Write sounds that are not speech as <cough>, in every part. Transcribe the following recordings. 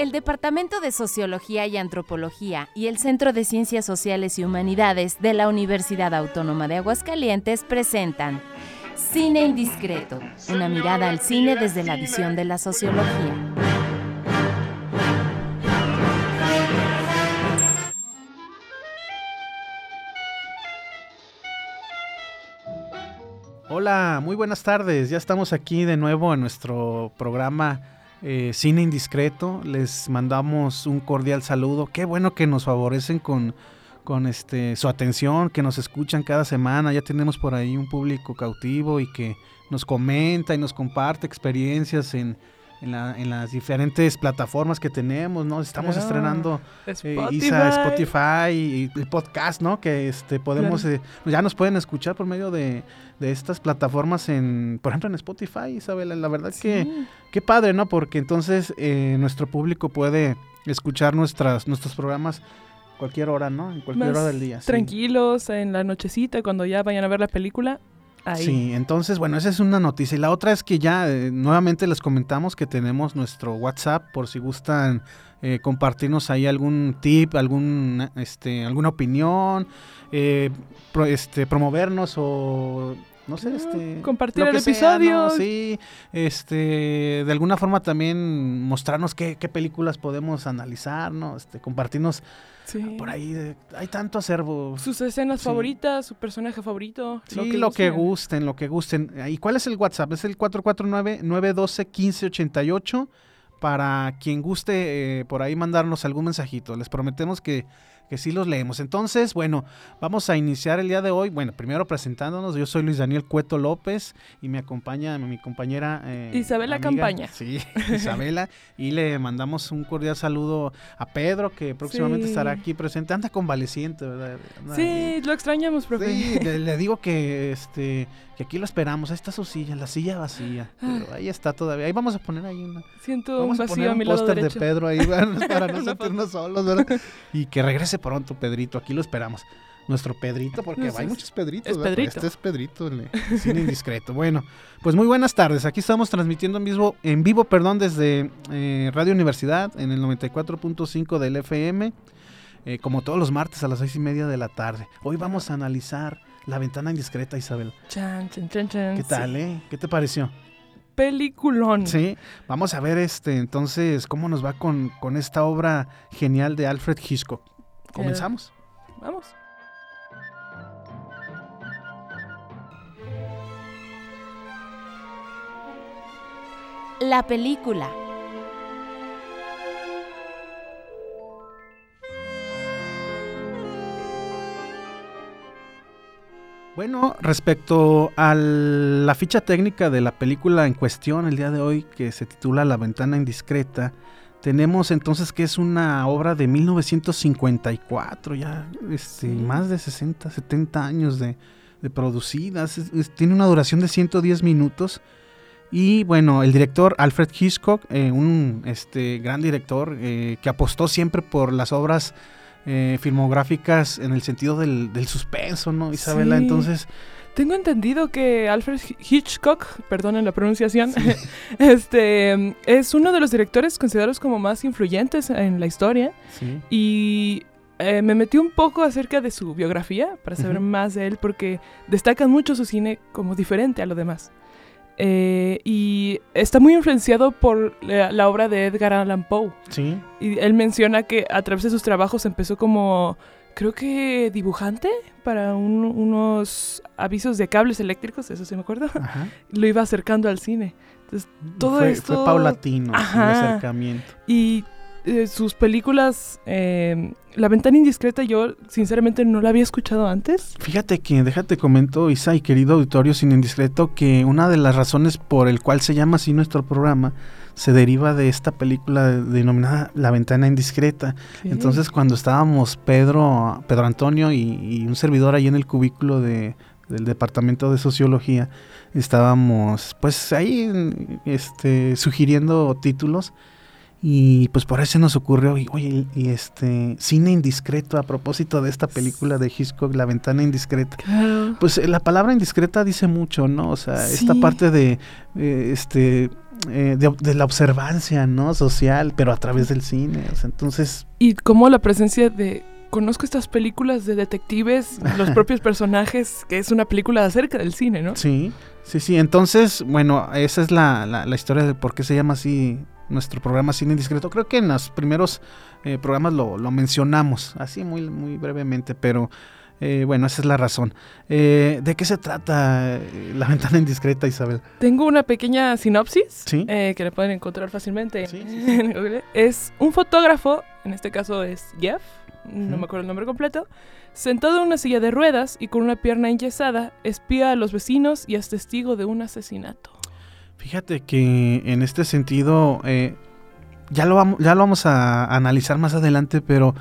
El Departamento de Sociología y Antropología y el Centro de Ciencias Sociales y Humanidades de la Universidad Autónoma de Aguascalientes presentan Cine Indiscreto, una mirada al cine desde la visión de la sociología. Hola, muy buenas tardes. Ya estamos aquí de nuevo en nuestro programa eh, Cine Indiscreto. Les mandamos un cordial saludo. Qué bueno que nos favorecen con, con este, su atención, que nos escuchan cada semana. Ya tenemos por ahí un público cautivo y que nos comenta y nos comparte experiencias en, en, la- en las diferentes plataformas que tenemos, ¿no? Estamos Claro. estrenando eh, Spotify. Isa, Spotify y el podcast, ¿no? Que este podemos Claro. eh, ya nos pueden escuchar por medio de, de estas plataformas en, por ejemplo, en Spotify, Isabela. La verdad que Sí. qué padre, ¿no? Porque entonces eh, nuestro público puede escuchar nuestras nuestros programas cualquier hora, ¿no? En cualquier Más hora del día. sí. Tranquilos, en la nochecita, cuando ya vayan a ver la película. Sí, entonces, bueno, esa es una noticia. Y la otra es que ya eh, nuevamente les comentamos que tenemos nuestro WhatsApp por si gustan eh, compartirnos ahí algún tip, algún, este, alguna opinión, eh, pro- este, promovernos o no sé, este, compartir el que sea, ¿no? episodio. Sí, este, de alguna forma también mostrarnos qué, qué películas podemos analizar, ¿no? Este, compartirnos Sí. por ahí, de- hay tanto acervo. Sus escenas Sí. favoritas, su personaje favorito. Sí, lo que, gusten, lo que gusten. ¿Y cuál es el WhatsApp? Es el 449-912-1588 para quien guste eh, por ahí mandarnos algún mensajito. Les prometemos que, que sí los leemos. Entonces, bueno, vamos a iniciar el día de hoy. Bueno, primero presentándonos. Yo soy Luis Daniel Cueto López y me acompaña mi compañera eh, Isabela amiga, Campaña. Sí, <laughs> Isabela. y le mandamos un cordial saludo a Pedro que próximamente Sí. estará aquí presente. Anda convaleciente, ¿verdad? Anda. Sí, lo extrañamos, profe. Sí, <laughs> le, le digo que este que aquí lo esperamos. Ahí está su silla, la silla vacía. Pero ahí está todavía. Ahí vamos a poner ahí una. Siento Vamos un a poner vacío a un mi lado póster de. Pedro ahí <laughs> para no sentirnos solos, ¿verdad? Y que regrese pronto, Pedrito. Aquí lo esperamos. Nuestro Pedrito, porque hay es- muchos Pedritos. es. Pedrito. Este es Pedrito, el, el cine indiscreto. Bueno, pues muy buenas tardes. Aquí estamos transmitiendo en vivo, en vivo perdón, desde eh, Radio Universidad en el 94.5 del FM. eh, como todos los martes a las seis y media de la tarde. Hoy vamos a analizar La Ventana Indiscreta, Isabel. Chan, chan, chan, chan. ¿Qué Sí. tal, eh? ¿Qué te pareció? Peliculón. Sí, vamos a ver este entonces cómo nos va con, con esta obra genial de Alfred Hitchcock. ¿Comenzamos? Vamos. La película. Bueno, respecto a la ficha técnica de la película en cuestión el día de hoy, que se titula La ventana indiscreta, tenemos entonces que es una obra de 1954, ya este, Sí. más de 60, 70 años de, de producidas, es- es- tiene una duración de 110 minutos. Y bueno, el director Alfred Hitchcock, eh, un este, gran director eh, que apostó siempre por las obras eh, filmográficas en el sentido del, del suspenso, ¿no, Isabela? Sí. Entonces, Tengo entendido que Alfred Hitchcock, perdonen la pronunciación, <laughs> este es uno de los directores considerados como más influyentes en la historia sí. y eh, me metí un poco acerca de su biografía para saber más de él porque destacan mucho su cine como diferente a lo demás. Eh, y está muy influenciado por la, la obra de Edgar Allan Poe. Sí, Y él menciona que a través de sus trabajos empezó como, creo que dibujante para un- unos avisos de cables eléctricos, eso sí me acuerdo. ajá. <laughs> Lo iba acercando al cine. Todo fue, esto- fue paulatino el Ajá. acercamiento. Y eh, sus películas, eh, La ventana indiscreta, yo sinceramente no la había escuchado antes. Fíjate que, déjate comento, Isa y querido auditorio sin indiscreto, que una de las razones por el cual se llama así nuestro programa se deriva de esta película denominada La ventana indiscreta. Entonces cuando estábamos Pedro, Pedro Antonio y, y un servidor ahí en el cubículo de, del departamento de sociología, estábamos pues ahí este, sugiriendo títulos y pues por eso se nos ocurrió, y, oye, y este cine indiscreto a propósito de esta película de Hitchcock, La ventana indiscreta. Claro. Pues eh, la palabra indiscreta dice mucho, ¿no? O sea, esta parte de eh, este eh, de, la observancia, ¿no? Social, pero a través del cine. entonces... Y como la presencia de... Conozco estas películas de detectives, <laughs> los propios personajes, que es una película acerca del cine, ¿no? Sí, sí, sí. Entonces, bueno, esa es la, la, historia de por qué se llama así nuestro programa Cine Indiscreto. Creo que en los primeros eh, programas lo, lo mencionamos, así muy, muy brevemente, pero eh, bueno, esa es la razón. Eh, ¿De qué se trata eh, La ventana indiscreta, Isabel? Tengo una pequeña sinopsis que le pueden encontrar fácilmente en Google. Es un fotógrafo, en este caso es Jeff, no me acuerdo el nombre completo, sentado en una silla de ruedas y con una pierna enyesada, espía a los vecinos y es testigo de un asesinato. Fíjate que en este sentido, ya, lo vamos, ya lo vamos a analizar más adelante, pero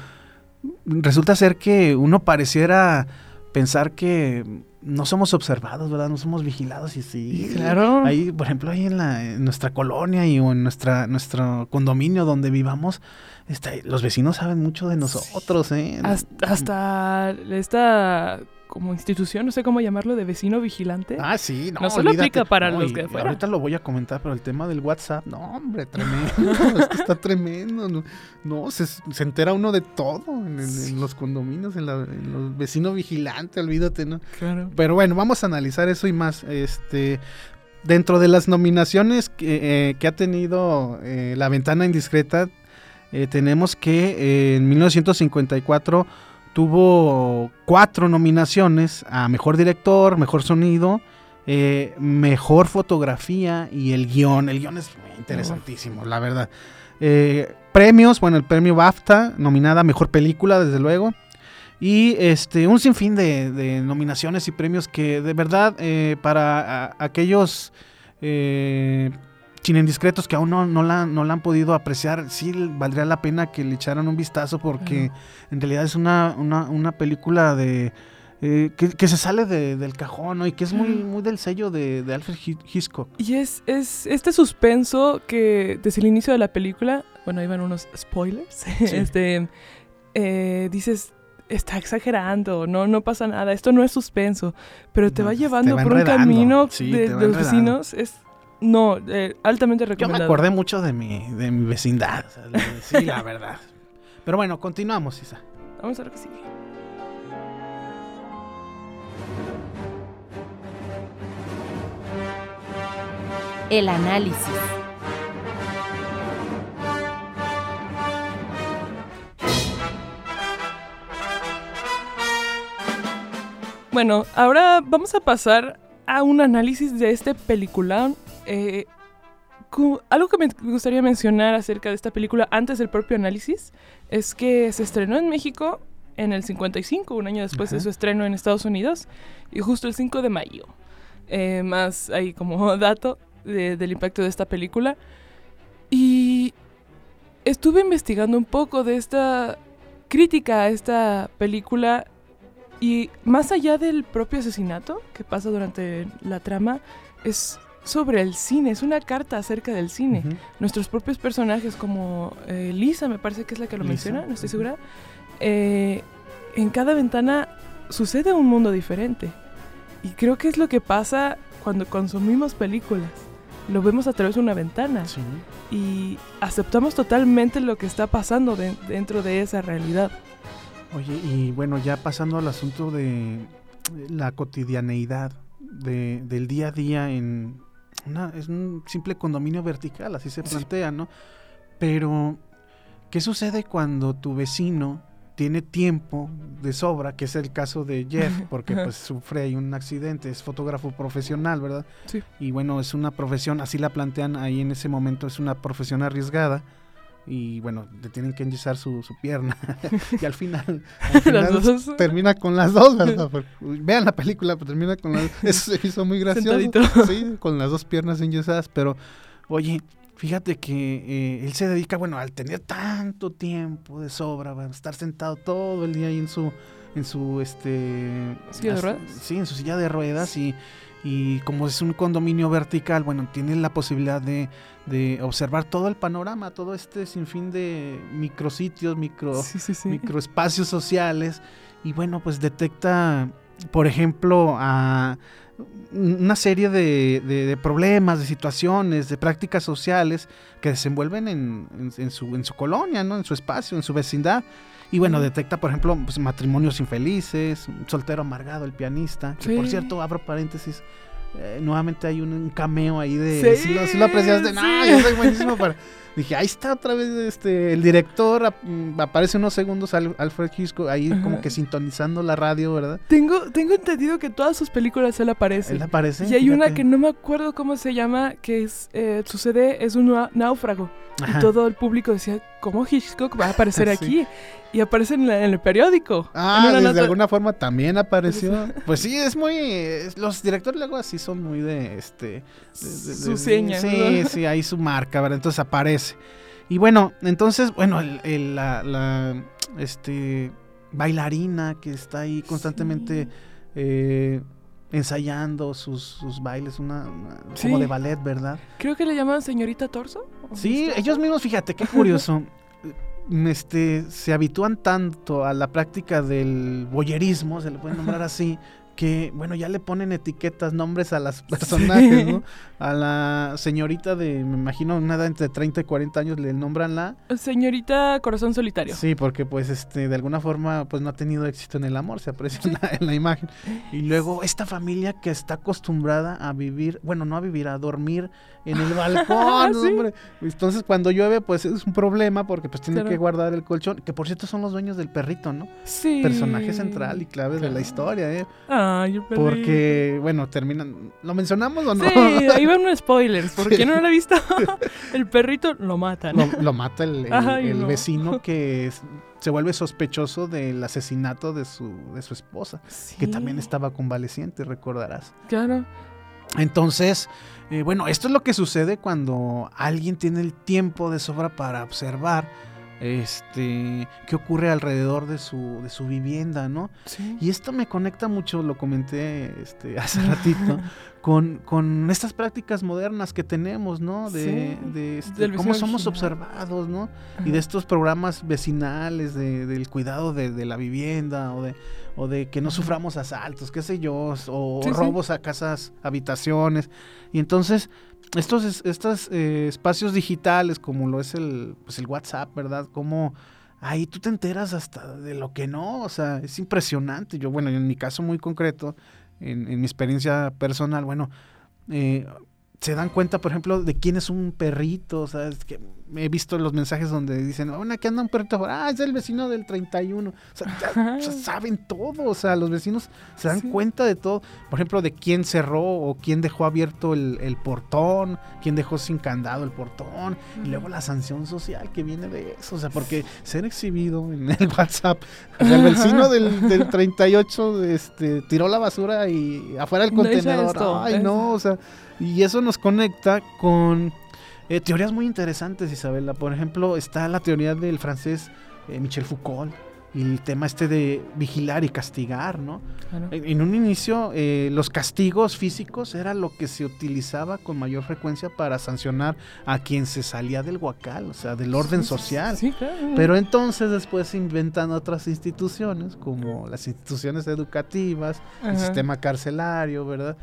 resulta ser que uno pareciera pensar que no somos observados, ¿verdad? No somos vigilados y sí. Claro. Ahí, por ejemplo, ahí en, la, nuestra colonia y o en nuestra, nuestro condominio donde vivamos, este, los vecinos saben mucho de nosotros, ¿eh? Hasta, hasta esta como institución, no sé cómo llamarlo, de vecino vigilante. Ah, sí, no. No solo aplica para los que fuera. Ahorita lo voy a comentar, pero el tema del WhatsApp, no, hombre, tremendo. <laughs> es que está tremendo. No, se, entera uno de todo en, los condominios, en, los vecinos vigilantes, olvídate, ¿no? Claro. Pero bueno, vamos a analizar eso y más. Este. Dentro de las nominaciones que, eh, ha tenido eh, La Ventana Indiscreta, eh, tenemos que en 1954 tuvo cuatro nominaciones a Mejor Director, Mejor Sonido, eh, Mejor Fotografía y el guion. El guion es interesantísimo, la verdad. Eh, premios, bueno, el premio BAFTA, nominada a Mejor Película, desde luego. Y este, un sinfín de, nominaciones y premios que de verdad eh, para aquellos sin indiscretos que aún no, no, la, no la han podido apreciar, sí valdría la pena que le echaran un vistazo porque en realidad es una, una, película de... Eh, que, se sale del cajón y que es muy, muy del sello de, Alfred Hitchcock. Y es, es este suspenso que desde el inicio de la película, bueno, iban unos spoilers, <laughs> este, eh, dices, está exagerando, no, no pasa nada, esto no es suspenso, pero te va llevando por un camino de, los vecinos, es no, eh, altamente recomendado. Yo me acordé mucho de mi, de mi vecindad. sí, la <laughs> verdad. Pero bueno, continuamos, Isa. Vamos a ver qué sigue. El análisis. Bueno, ahora vamos a pasar a un análisis de este peliculón eh, algo que me gustaría mencionar acerca de esta película antes del propio análisis es que se estrenó en México en el 55, un año después de su estreno en Estados Unidos, y justo el 5 de mayo. Eh, más ahí como <laughs> dato del impacto de esta película. Y estuve investigando un poco de esta crítica a esta película y más allá del propio asesinato que pasa durante la trama, es sobre el cine, es una carta acerca del cine. Nuestros propios personajes, como eh, Lisa, me parece que es la que lo menciona, no estoy segura. Eh, en cada ventana sucede un mundo diferente. Y creo que es lo que pasa cuando consumimos películas. Lo vemos a través de una ventana. Y aceptamos totalmente lo que está pasando dentro de esa realidad. Oye, y bueno, ya pasando al asunto de la cotidianeidad del día a día en, es un simple condominio vertical, así se plantea, ¿no? Pero, ¿qué sucede cuando tu vecino tiene tiempo de sobra, que es el caso de Jeff, <laughs> porque pues sufre ahí un accidente, es fotógrafo profesional, ¿verdad? Sí. Y bueno, es una profesión, así la plantean ahí en ese momento, es una profesión arriesgada y bueno, le tienen que enyesar su, su pierna. <laughs> y al final, <laughs> termina con las dos, ¿verdad? vean la película, pero termina con las Eso se hizo muy <laughs> gracioso. Sí, con las dos piernas enyesadas, pero oye, fíjate que eh, él se dedica, bueno, al tener tanto tiempo de sobra, va a estar sentado todo el día ahí en su en su este silla de ruedas. Sí, en su silla de ruedas y y como es un condominio vertical, bueno, tiene la posibilidad de, de observar todo el panorama, todo este sinfín de micrositios, micro, microespacios sociales y bueno, pues detecta, por ejemplo, a una serie de, problemas, de situaciones, de prácticas sociales que desenvuelven en, su, en su colonia, ¿no? en su espacio, en su vecindad. Y bueno, detecta, por ejemplo, pues, matrimonios infelices, soltero amargado, el pianista. Que por cierto, abro paréntesis, eh, nuevamente hay un, cameo ahí de... Sí, si, lo, apreciaste, no, yo soy buenísimo para... Dije, ahí está otra vez este el director, mm, aparece unos segundos Alfred Hitchcock ahí como que sintonizando la radio, ¿verdad? Tengo, tengo entendido que todas sus películas él aparece. Él aparece. Y hay una que no me acuerdo cómo se llama, que es eh, sucede, es un náufrago. Y todo el público decía, ¿cómo Hitchcock va a aparecer <laughs> aquí? Y aparece en, el periódico. Ah, de alguna forma también apareció. <laughs> pues sí, es muy... los directores luego así son muy de... este Su seña. Sí, sí, ahí su marca, ¿verdad? Entonces aparece. Y bueno, entonces, bueno, el, la, este, bailarina que está ahí constantemente... Eh, ensayando sus, bailes, una, como de ballet, ¿verdad? Creo que le llaman señorita Torso. Sí, ellos mismos, fíjate, qué curioso. <laughs> este, se habitúan tanto a la práctica del boyerismo, se le puede nombrar así, que, bueno, ya le ponen etiquetas, nombres a las <laughs> personajes, ¿no? A la señorita de, me imagino, nada entre 30 y 40 años le nombran la... Señorita Corazón Solitario. Sí, porque pues este, de alguna forma pues no ha tenido éxito en el amor, se aprecia en, la, imagen. <laughs> Y luego esta familia que está acostumbrada a vivir, bueno, no a vivir, a dormir en el <laughs> balcón, hombre. Entonces cuando llueve pues es un problema porque pues tiene que guardar el colchón, que por cierto son los dueños del perrito, ¿no? Sí. Personaje central y clave de la historia, ¿eh? Ah, porque, bueno, terminan. ¿Lo mencionamos o no? Sí, ahí van <laughs> unos spoilers. ¿Por qué no lo ha visto? <laughs> el perrito lo matan. Lo, mata el, vecino <laughs> que se vuelve sospechoso del asesinato de su, de su esposa, que también estaba convaleciente, recordarás. Claro. Entonces, eh, bueno, esto es lo que sucede cuando alguien tiene el tiempo de sobra para observar este, qué ocurre alrededor de su, de su vivienda, ¿no? Y esto me conecta mucho, lo comenté este, <laughs> hace ratito, con, con estas prácticas modernas que tenemos, ¿no? De, de este, cómo somos observados, ¿no? Y de estos programas vecinales, de, del cuidado de, de, la vivienda o de, o de que no suframos asaltos, qué sé yo, o robos a casas, habitaciones. Y entonces estos, estos eh, espacios digitales como lo es el, pues el WhatsApp, ¿verdad? Como ahí tú te enteras hasta de lo que no, o sea, es impresionante. Yo, bueno, en mi caso muy concreto, en, en mi experiencia personal, bueno, eh, se dan cuenta, por ejemplo, de quién es un perrito, o sea, es que he visto los mensajes donde dicen, bueno, aquí anda un perrito, ah, es el vecino del 31, o sea, ya, saben todo, o sea, los vecinos se dan cuenta de todo, por ejemplo, de quién cerró o quién dejó abierto el, portón, quién dejó sin candado el portón, y luego la sanción social que viene de eso, o sea, porque ser exhibido en el <laughs> WhatsApp, el vecino del, del 38 este, tiró la basura y afuera del contenedor, ay, no, o sea y eso nos conecta con eh, teorías muy interesantes, Isabela. Por ejemplo, está la teoría del francés eh, Michel Foucault y el tema este de vigilar y castigar, ¿no? En, un inicio, eh, los castigos físicos era lo que se utilizaba con mayor frecuencia para sancionar a quien se salía del huacal, o sea, del orden social. Pero entonces después se inventan otras instituciones, como las instituciones educativas, el sistema carcelario, ¿verdad?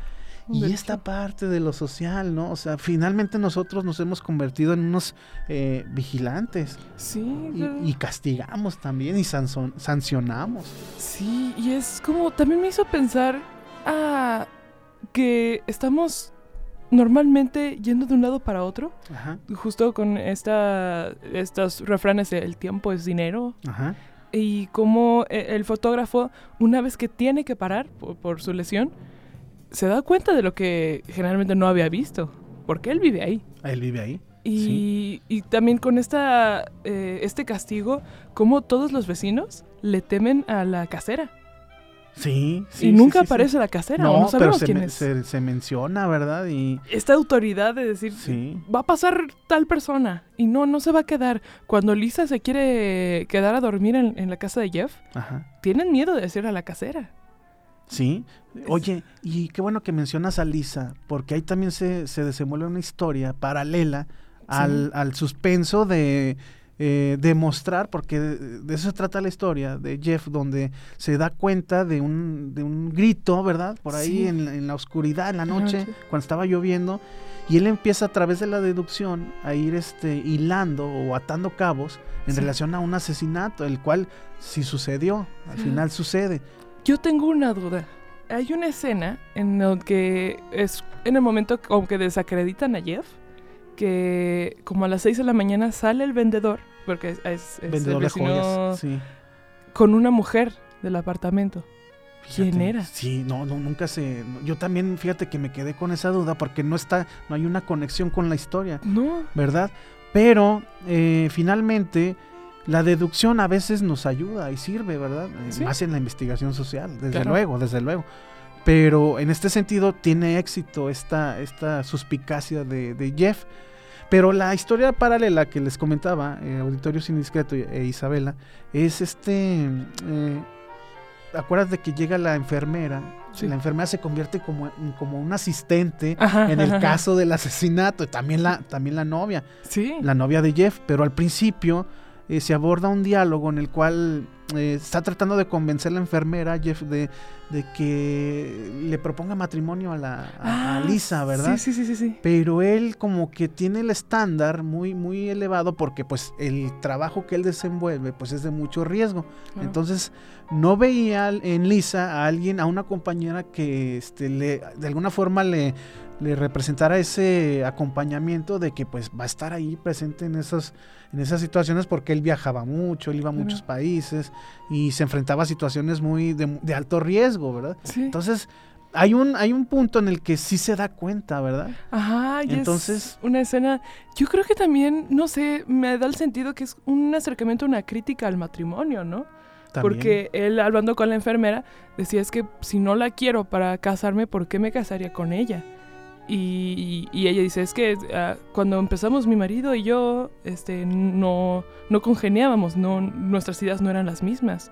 Y esta parte de lo social, ¿no? O sea, finalmente nosotros nos hemos convertido en unos eh, vigilantes. Sí. Y, castigamos también y sancionamos. Sí, y es como, también me hizo pensar a que estamos normalmente yendo de un lado para otro. Ajá. Justo con esta, estos refranes de el tiempo es dinero. Ajá. Y como eh, el fotógrafo, una vez que tiene que parar por su lesión, se da cuenta de lo que generalmente no había visto, porque él vive ahí. Él vive ahí. Y, y también con esta, eh, este castigo, como todos los vecinos le temen a la casera. Sí, sí. Y nunca aparece la casera, no, no sabemos quién es. Se, menciona, ¿verdad? Y esta autoridad de decir, va a pasar tal persona y no, no se va a quedar. Cuando Lisa se quiere quedar a dormir en, en la casa de Jeff, tienen miedo de decir a la casera. Sí. Oye, y qué bueno que mencionas a Lisa, porque ahí también se, se desenvuelve una historia paralela al, al suspenso de eh, demostrar, porque de, eso se trata la historia de Jeff, donde se da cuenta de un, de un grito, ¿verdad? Por ahí en, la oscuridad, en la noche, cuando estaba lloviendo, y él empieza a través de la deducción a ir este, hilando o atando cabos en relación a un asesinato, el cual sí sucedió, al final sucede. Yo tengo una duda. Hay una escena en la que es en el momento como que desacreditan a Jeff que como a las 6 de la mañana sale el vendedor, porque es, vendedor de joyas, sí. con una mujer del apartamento. ¿Quién era? Sí, no, no, nunca se. Yo también, fíjate que me quedé con esa duda porque no está, no hay una conexión con la historia. No. ¿Verdad? Pero eh, finalmente la deducción a veces nos ayuda y sirve, ¿verdad? Eh, más en la investigación social, desde luego, desde luego. Pero en este sentido tiene éxito esta, esta suspicacia de Jeff pero la historia paralela que les comentaba, eh, Auditorio Indiscreto e Isabela, es este... Eh, acuerdas que llega la enfermera? La enfermera se convierte como, como un asistente en el caso del asesinato. También la, también la novia. Sí. La novia de Jeff. Pero al principio eh, se aborda un diálogo en el cual eh, está tratando de convencer a la enfermera, Jeff, de, de que le proponga matrimonio a la a, ah, Lisa, ¿verdad? Sí, sí, sí, sí, Pero él como que tiene el estándar muy, muy elevado porque pues el trabajo que él desenvuelve pues es de mucho riesgo. Entonces no veía en Lisa a alguien, a una compañera que este, le, de alguna forma le le representara ese acompañamiento de que pues va a estar ahí presente en esas en esas situaciones porque él viajaba mucho, él iba a muchos países y se enfrentaba a situaciones muy de, alto riesgo, ¿verdad? Entonces, hay un, hay un punto en el que sí se da cuenta, ¿verdad? Ajá, y entonces una escena, yo creo que también, no sé, me da el sentido que es un acercamiento, una crítica al matrimonio, ¿no? Porque él hablando con la enfermera decía es que si no la quiero para casarme, ¿por qué me casaría con ella? Y, ella dice, es que ah, cuando empezamos mi marido y yo, este, no, no congeniábamos, no, nuestras ideas no eran las mismas.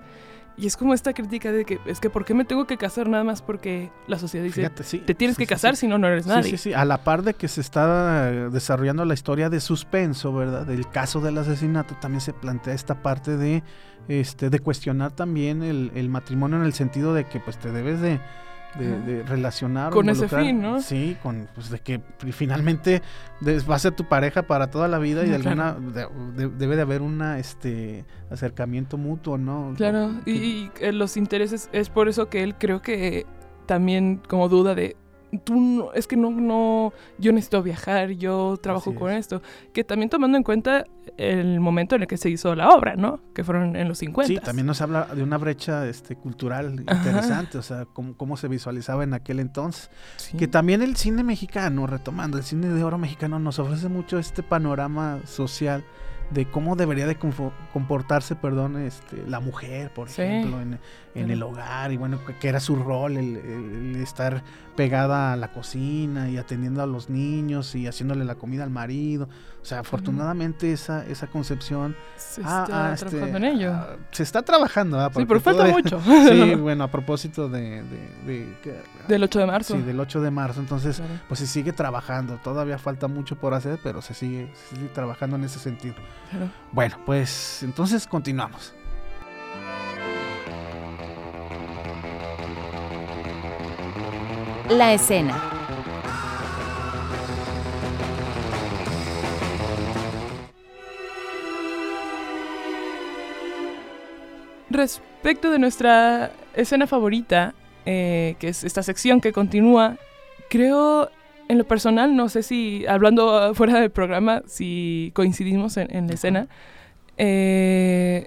Y es como esta crítica de que es que ¿por qué me tengo que casar nada más porque la sociedad dice te tienes que casar si no no eres nadie? Sí, sí, sí, a la par de que se está desarrollando la historia de suspenso, ¿verdad? Del caso del asesinato también se plantea esta parte de este de cuestionar también el, el matrimonio en el sentido de que pues te debes de de, relacionar con ese fin, ¿no? Sí, con pues de que finalmente va a ser tu pareja para toda la vida y de alguna debe de haber una este acercamiento mutuo, ¿no? Claro, y, y, eh, los intereses es por eso que él creo que también como duda de tú es que no, no, yo necesito viajar, yo trabajo con esto. Que también tomando en cuenta el momento en el que se hizo la obra, ¿no? Que fueron en los 50. Sí, también nos habla de una brecha este, cultural interesante, o sea, cómo, cómo, se visualizaba en aquel entonces. Que también el cine mexicano, retomando, el cine de oro mexicano nos ofrece mucho este panorama social de cómo debería de comportarse, perdón, este, la mujer, por ejemplo, en, el hogar, y bueno, que era su rol, el, estar pegada a la cocina y atendiendo a los niños y haciéndole la comida al marido. O sea, afortunadamente esa, esa concepción... Se está este, trabajando en ello. Ah, se está trabajando, Sí, pero falta mucho. <laughs> sí, <laughs> bueno, a propósito de, del 8 de marzo. Sí, del 8 de marzo. Entonces, pues se sigue trabajando. Todavía falta mucho por hacer, pero se sigue, se sigue trabajando en ese sentido. Bueno, pues entonces continuamos. La escena. Respecto de nuestra escena favorita, eh, que es esta sección que continúa, creo en lo personal, no sé si, hablando fuera del programa, si coincidimos en, la escena, eh,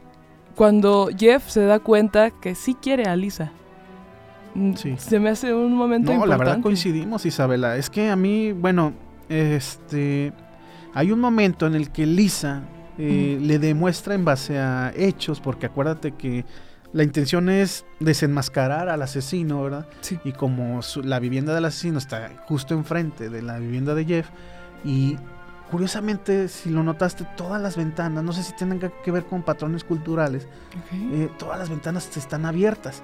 cuando Jeff se da cuenta que sí quiere a Lisa. Mm, se me hace un momento no, la verdad coincidimos, Isabela. Es que a mí, bueno, este, hay un momento en el que Lisa eh, le demuestra en base a hechos, porque acuérdate que la intención es desenmascarar al asesino, ¿verdad? Sí. Y como la vivienda del asesino está justo enfrente de la vivienda de Jeff, y curiosamente, si lo notaste, todas las ventanas, no sé si tienen que ver con patrones culturales, eh, todas las ventanas están abiertas.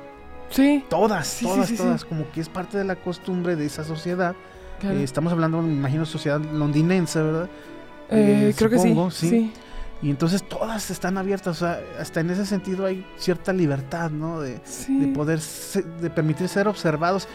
Sí. Todas, todas, todas, como que es parte de la costumbre de esa sociedad. Eh, estamos hablando, me imagino, sociedad londinense, ¿verdad? Eh, creo que sí. sí. Y entonces todas están abiertas, o sea, hasta en ese sentido hay cierta libertad, ¿no? De, de poder, de permitir ser observados.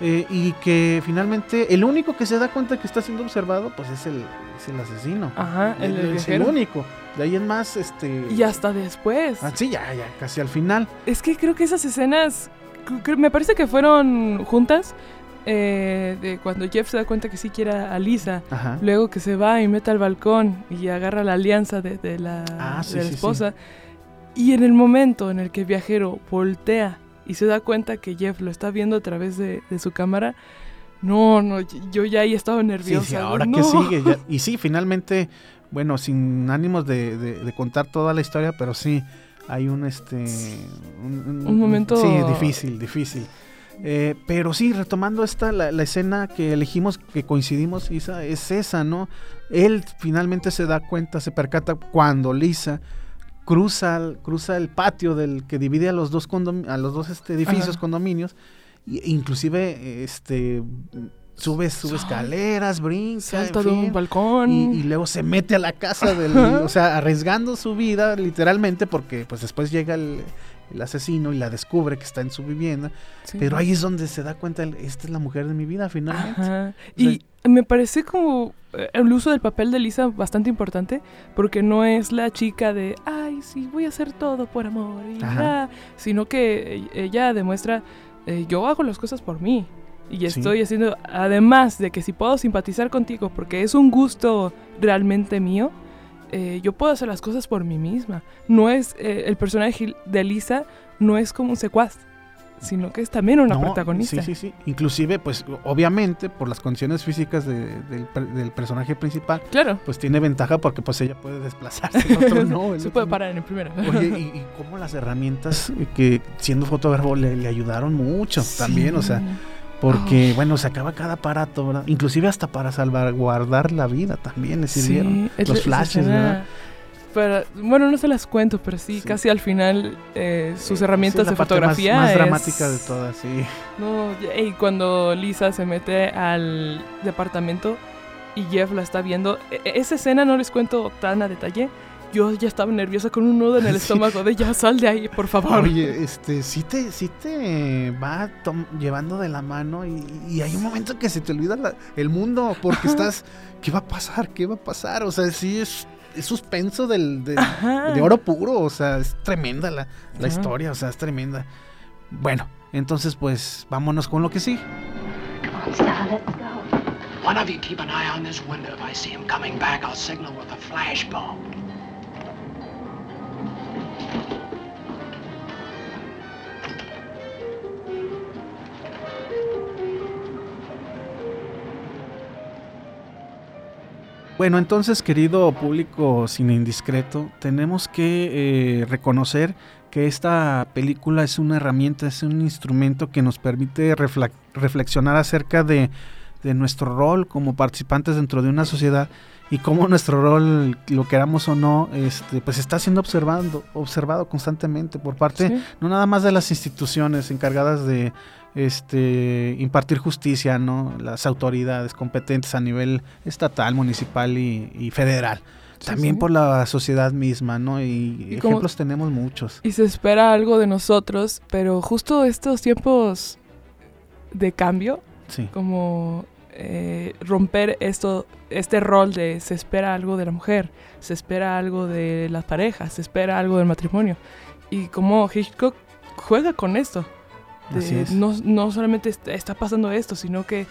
Eh, y que finalmente el único que se da cuenta que está siendo observado, pues es el, es el asesino. Ajá, el, es el único. De ahí en más, este... Y hasta después. Ah, sí, ya, ya, casi al final. Es que creo que esas escenas, me parece que fueron juntas, eh, de cuando Jeff se da cuenta que sí quiere a Lisa, luego que se va y mete al balcón y agarra la alianza de, la, ah, esposa, y en el momento en el que el viajero voltea y se da cuenta que Jeff lo está viendo a través de, su cámara, no, no, yo ya ahí estaba nerviosa. Ahora que sigue. <laughs> y sí, finalmente, bueno, sin ánimos de, contar toda la historia, pero sí, hay un, este... Un, momento... Sí, difícil, difícil. Eh, pero sí, retomando esta, la, escena que elegimos, que coincidimos, Isa, es esa, ¿no? Él finalmente se da cuenta, se percata cuando Lisa cruza, cruza el patio del que divide a los dos, a los dos este, edificios, condominios, e inclusive este sube, sube escaleras, brinca. Salta de un balcón. Y, luego se mete a la casa del. o sea, arriesgando su vida, literalmente, porque pues después llega el, asesino y la descubre que está en su vivienda. Pero ahí es donde se da cuenta, esta es la mujer de mi vida, finalmente. y me parece como eh, el uso del papel de Lisa bastante importante, porque no es la chica de, ay, sí, voy a hacer todo por amor, sino que ella demuestra, eh, yo hago las cosas por mí. Y estoy haciendo, además de que si puedo simpatizar contigo porque es un gusto realmente mío, eh, yo puedo hacer las cosas por mí misma. No es, eh, el personaje de Lisa no es como un secuaz, sino que es también una protagonista. Sí, sí, sí. Inclusive, pues, obviamente, por las condiciones físicas del, personaje principal, claro. pues tiene ventaja porque pues ella puede desplazarse, <laughs> el otro no. Se puede parar en el primero. Oye, y, <laughs> y cómo las herramientas que siendo fotógrafo le, le ayudaron mucho también, o sea porque, bueno, se acaba cada aparato, ¿verdad? Inclusive hasta para salvaguardar la vida también le sirvieron. los flashes, ¿verdad? Pero, bueno, no se las cuento, pero sí, casi al final eh, sus herramientas de fotografía. Más, más dramática de todas, sí. No, y cuando Lisa se mete al departamento y Jeff la está viendo, e, e, esa escena no les cuento tan a detalle, yo ya estaba nerviosa con un nudo en el <laughs> estómago de ya sal de ahí, por favor. Oye, este, sí te, sí te va llevando de la mano y, hay un momento que se te olvida el mundo porque estás, ¿qué va a pasar? ¿Qué va a pasar? O sea, sí es, suspenso del, de, oro puro, o sea, es tremenda la, la historia, o sea, es tremenda. Bueno, entonces pues vámonos con lo que sí. One of you keep an eye on this window. If I see him coming back, I'll signal with a flashbulb. Bueno, entonces, querido público cine indiscreto, tenemos que eh, reconocer que esta película es una herramienta, es un instrumento que nos permite reflexionar acerca de, nuestro rol como participantes dentro de una sociedad y cómo nuestro rol, lo queramos o no, este, pues está siendo observando, observado constantemente por parte no nada más de las instituciones encargadas de este, impartir justicia, ¿no? Las autoridades competentes a nivel estatal, municipal y, federal. También por la sociedad misma, ¿no? Y, ejemplos tenemos muchos. Y se espera algo de nosotros, pero justo estos tiempos de cambio, como eh, romper esto, este rol de se espera algo de la mujer, se espera algo de las parejas, se espera algo del matrimonio. Y como Hitchcock juega con esto no, no, solamente está pasando esto, sino que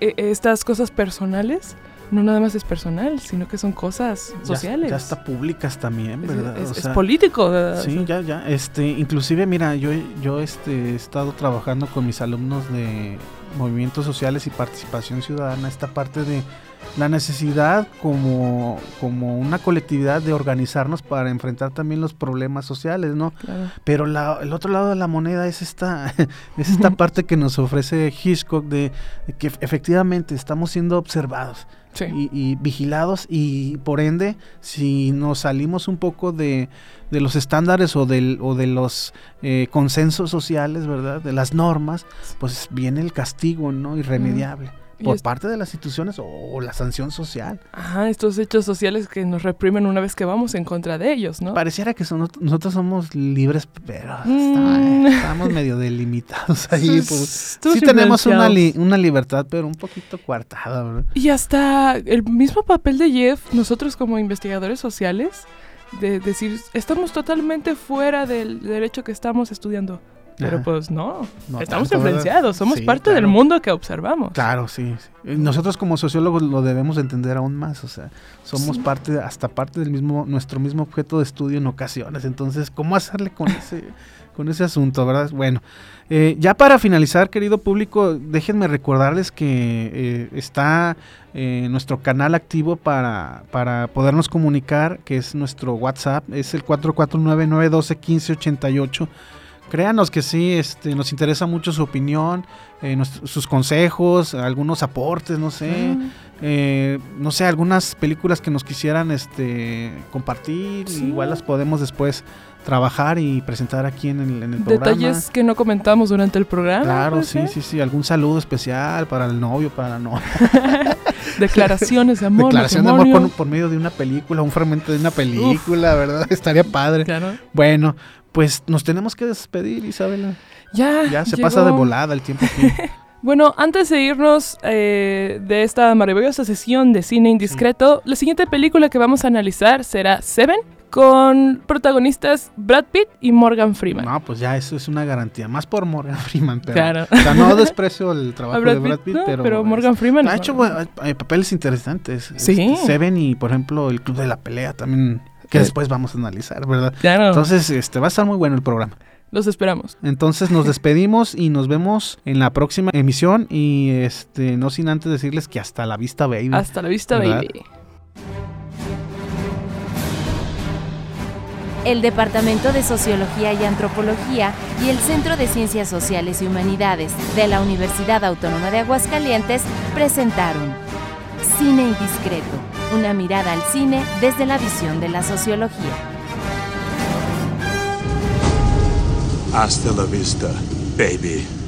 eh, estas cosas personales no nada más es personal, sino que son cosas sociales. Ya, está públicas también, ¿verdad? Es, político. Sí, ya, ya. Este, inclusive, mira, yo, yo este, he estado trabajando con mis alumnos de movimientos sociales y participación ciudadana, esta parte de la necesidad como, como una colectividad de organizarnos para enfrentar también los problemas sociales, ¿no? Pero el otro lado de la moneda es esta, <laughs> es esta parte que nos ofrece Hitchcock de, que efectivamente estamos siendo observados. Y, vigilados y por ende si nos salimos un poco de, de los estándares o, del, o de los eh, consensos sociales, ¿verdad? De las normas, pues viene el castigo, ¿no? Irremediable. Por parte de las instituciones o, la sanción social. Ajá, estos hechos sociales que nos reprimen una vez que vamos en contra de ellos, ¿no? Pareciera que nosotros somos libres, pero mm. estamos medio delimitados <laughs> ahí. sí tenemos una, una libertad, pero un poquito coartada, ¿verdad? Y hasta el mismo papel de Jeff, nosotros como investigadores sociales, de decir, estamos totalmente fuera del derecho que estamos estudiando. Pero pues no, estamos influenciados, somos parte del mundo que observamos. Claro, sí, Nosotros como sociólogos lo debemos entender aún más, o sea, somos parte, hasta parte del mismo, nuestro mismo objeto de estudio en ocasiones. Entonces, ¿cómo hacerle con ese, <laughs> con ese asunto, verdad? Bueno, eh, ya para finalizar, querido público, déjenme recordarles que eh, está eh, nuestro canal activo para, para podernos comunicar, que es nuestro WhatsApp, es el 449 912 1588 créanos que sí, este, nos interesa mucho su opinión, eh, sus consejos, algunos aportes, no sé, eh, no sé, algunas películas que nos quisieran este, compartir, igual las podemos después trabajar y presentar aquí en el, en el programa. Detalles que no comentamos durante el programa. Claro, sí, sí, sí, algún saludo especial para el novio, para la novia. <laughs> Declaraciones de amor. Declaración de amor por, medio de una película, un fragmento de una película, ¿verdad? <laughs> Estaría padre. Claro. Bueno, pues nos tenemos que despedir, Isabela. Ya. Ya se pasa de volada el tiempo aquí. <laughs> bueno, antes de irnos eh, de esta maravillosa sesión de cine indiscreto, la siguiente película que vamos a analizar será Seven, con protagonistas Brad Pitt y Morgan Freeman. No, pues ya eso es una garantía, más por Morgan <laughs> Freeman, pero claro. o sea, no desprecio el <laughs> trabajo de Brad Pitt, pero, pero Morgan Freeman ha hecho papeles interesantes. Sí. Este, Seven y por ejemplo el Club de la Pelea también que después vamos a analizar, ¿verdad? Claro. Entonces, este va a estar muy bueno el programa. Los esperamos. Entonces nos <laughs> despedimos y nos vemos en la próxima emisión y este no sin antes decirles que hasta la vista baby. Hasta la vista baby. El Departamento de Sociología y Antropología y el Centro de Ciencias Sociales y Humanidades de la Universidad Autónoma de Aguascalientes presentaron Cine Indiscreto una mirada al cine desde la visión de la sociología. Hasta la vista, baby.